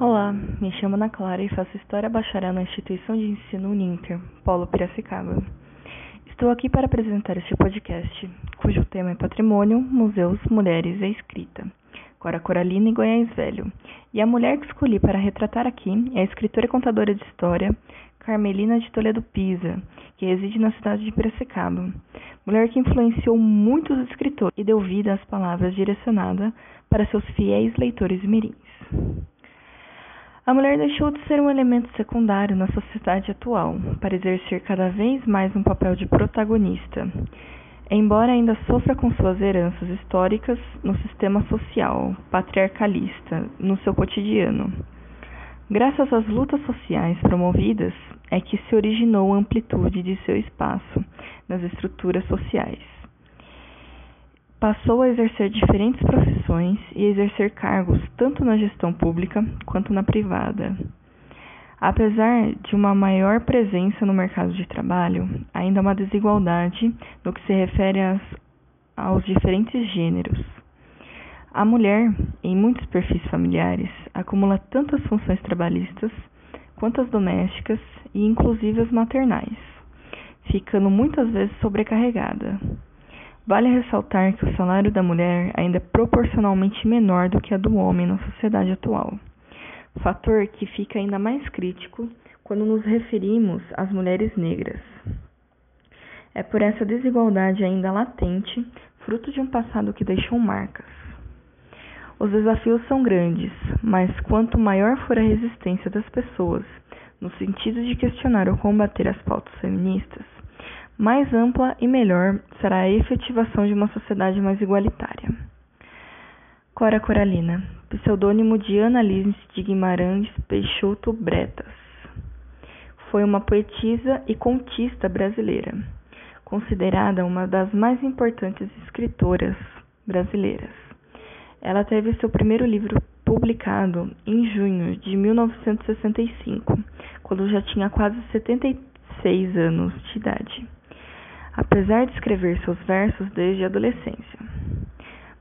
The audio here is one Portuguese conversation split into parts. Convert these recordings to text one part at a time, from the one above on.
Olá, me chamo Ana Clara e faço História Bacharel na Instituição de Ensino Uninter, Polo Piracicaba. Estou aqui para apresentar este podcast, cujo tema é Patrimônio, Museus, Mulheres e Escrita, Cora Coralina e Goiás Velho. E a mulher que escolhi para retratar aqui é a escritora e contadora de história Carmelina de Toledo Pisa, que reside na cidade de Piracicaba. Mulher que influenciou muitos escritores e deu vida às palavras direcionadas para seus fiéis leitores mirins. A mulher deixou de ser um elemento secundário na sociedade atual, para exercer cada vez mais um papel de protagonista, embora ainda sofra com suas heranças históricas no sistema social patriarcalista, no seu cotidiano. Graças às lutas sociais promovidas é que se originou a amplitude de seu espaço nas estruturas sociais. Passou a exercer diferentes profissões e exercer cargos tanto na gestão pública quanto na privada. Apesar de uma maior presença no mercado de trabalho, ainda há uma desigualdade no que se refere às, aos diferentes gêneros. A mulher, em muitos perfis familiares, acumula tantas funções trabalhistas quanto as domésticas e inclusive as maternais, ficando muitas vezes sobrecarregada. Vale ressaltar que o salário da mulher ainda é proporcionalmente menor do que a do homem na sociedade atual, fator que fica ainda mais crítico quando nos referimos às mulheres negras. É por essa desigualdade ainda latente, fruto de um passado que deixou marcas. Os desafios são grandes, mas quanto maior for a resistência das pessoas, no sentido de questionar ou combater as pautas feministas, mais ampla e melhor será a efetivação de uma sociedade mais igualitária. Cora Coralina, pseudônimo de Ana Lins de Guimarães Peixoto Bretas. Foi uma poetisa e contista brasileira, considerada uma das mais importantes escritoras brasileiras. Ela teve seu primeiro livro publicado em junho de 1965, quando já tinha quase 76 anos de idade apesar de escrever seus versos desde a adolescência.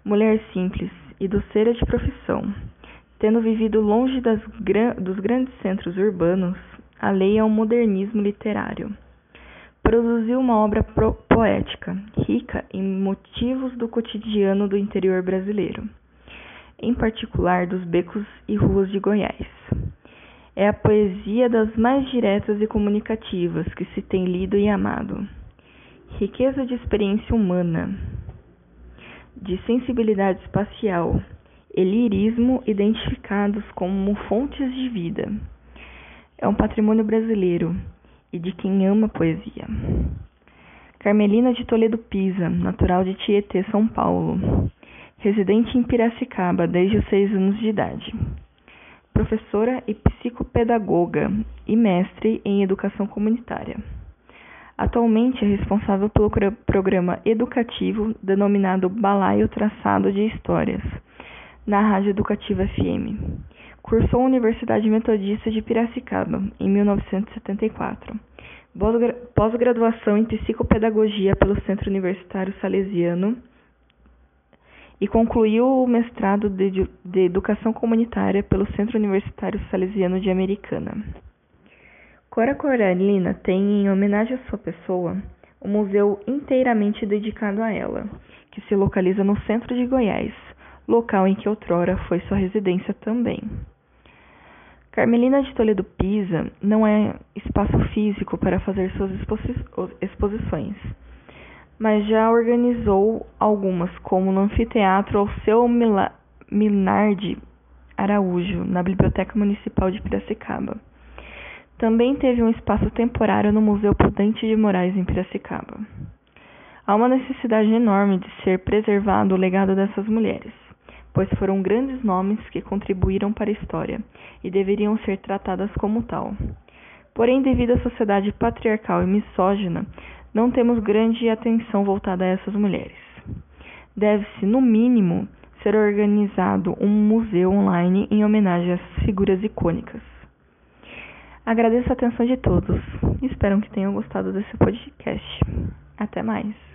Mulher simples e doceira de profissão, tendo vivido longe das, dos grandes centros urbanos, alheia ao modernismo literário. Produziu uma obra poética, rica em motivos do cotidiano do interior brasileiro, em particular dos becos e ruas de Goiás. É a poesia das mais diretas e comunicativas que se tem lido e amado riqueza de experiência humana, de sensibilidade espacial e lirismo identificados como fontes de vida. É um patrimônio brasileiro e de quem ama poesia. Carmelina de Toledo Pisa, natural de Tietê, São Paulo, residente em Piracicaba desde os seis anos de idade. Professora e psicopedagoga e mestre em educação comunitária. Atualmente é responsável pelo programa educativo denominado Balaio Traçado de Histórias, na Rádio Educativa FM. Cursou a Universidade Metodista de Piracicaba, em 1974. Pós-graduação em Psicopedagogia pelo Centro Universitário Salesiano e concluiu o mestrado de, Educação Comunitária pelo Centro Universitário Salesiano de Americana. Cora Coralina tem, em homenagem à sua pessoa, um museu inteiramente dedicado a ela, que se localiza no centro de Goiás, local em que outrora foi sua residência também. Carmelina de Toledo Pisa não é espaço físico para fazer suas exposições, mas já organizou algumas, como no Anfiteatro Alceu Minardi Araújo, na Biblioteca Municipal de Piracicaba. Também teve um espaço temporário no Museu Prudente de Moraes, em Piracicaba. Há uma necessidade enorme de ser preservado o legado dessas mulheres, pois foram grandes nomes que contribuíram para a história e deveriam ser tratadas como tal. Porém, devido à sociedade patriarcal e misógina, não temos grande atenção voltada a essas mulheres. Deve-se, no mínimo, ser organizado um museu online em homenagem a essas figuras icônicas. Agradeço a atenção de todos. Espero que tenham gostado desse podcast. Até mais.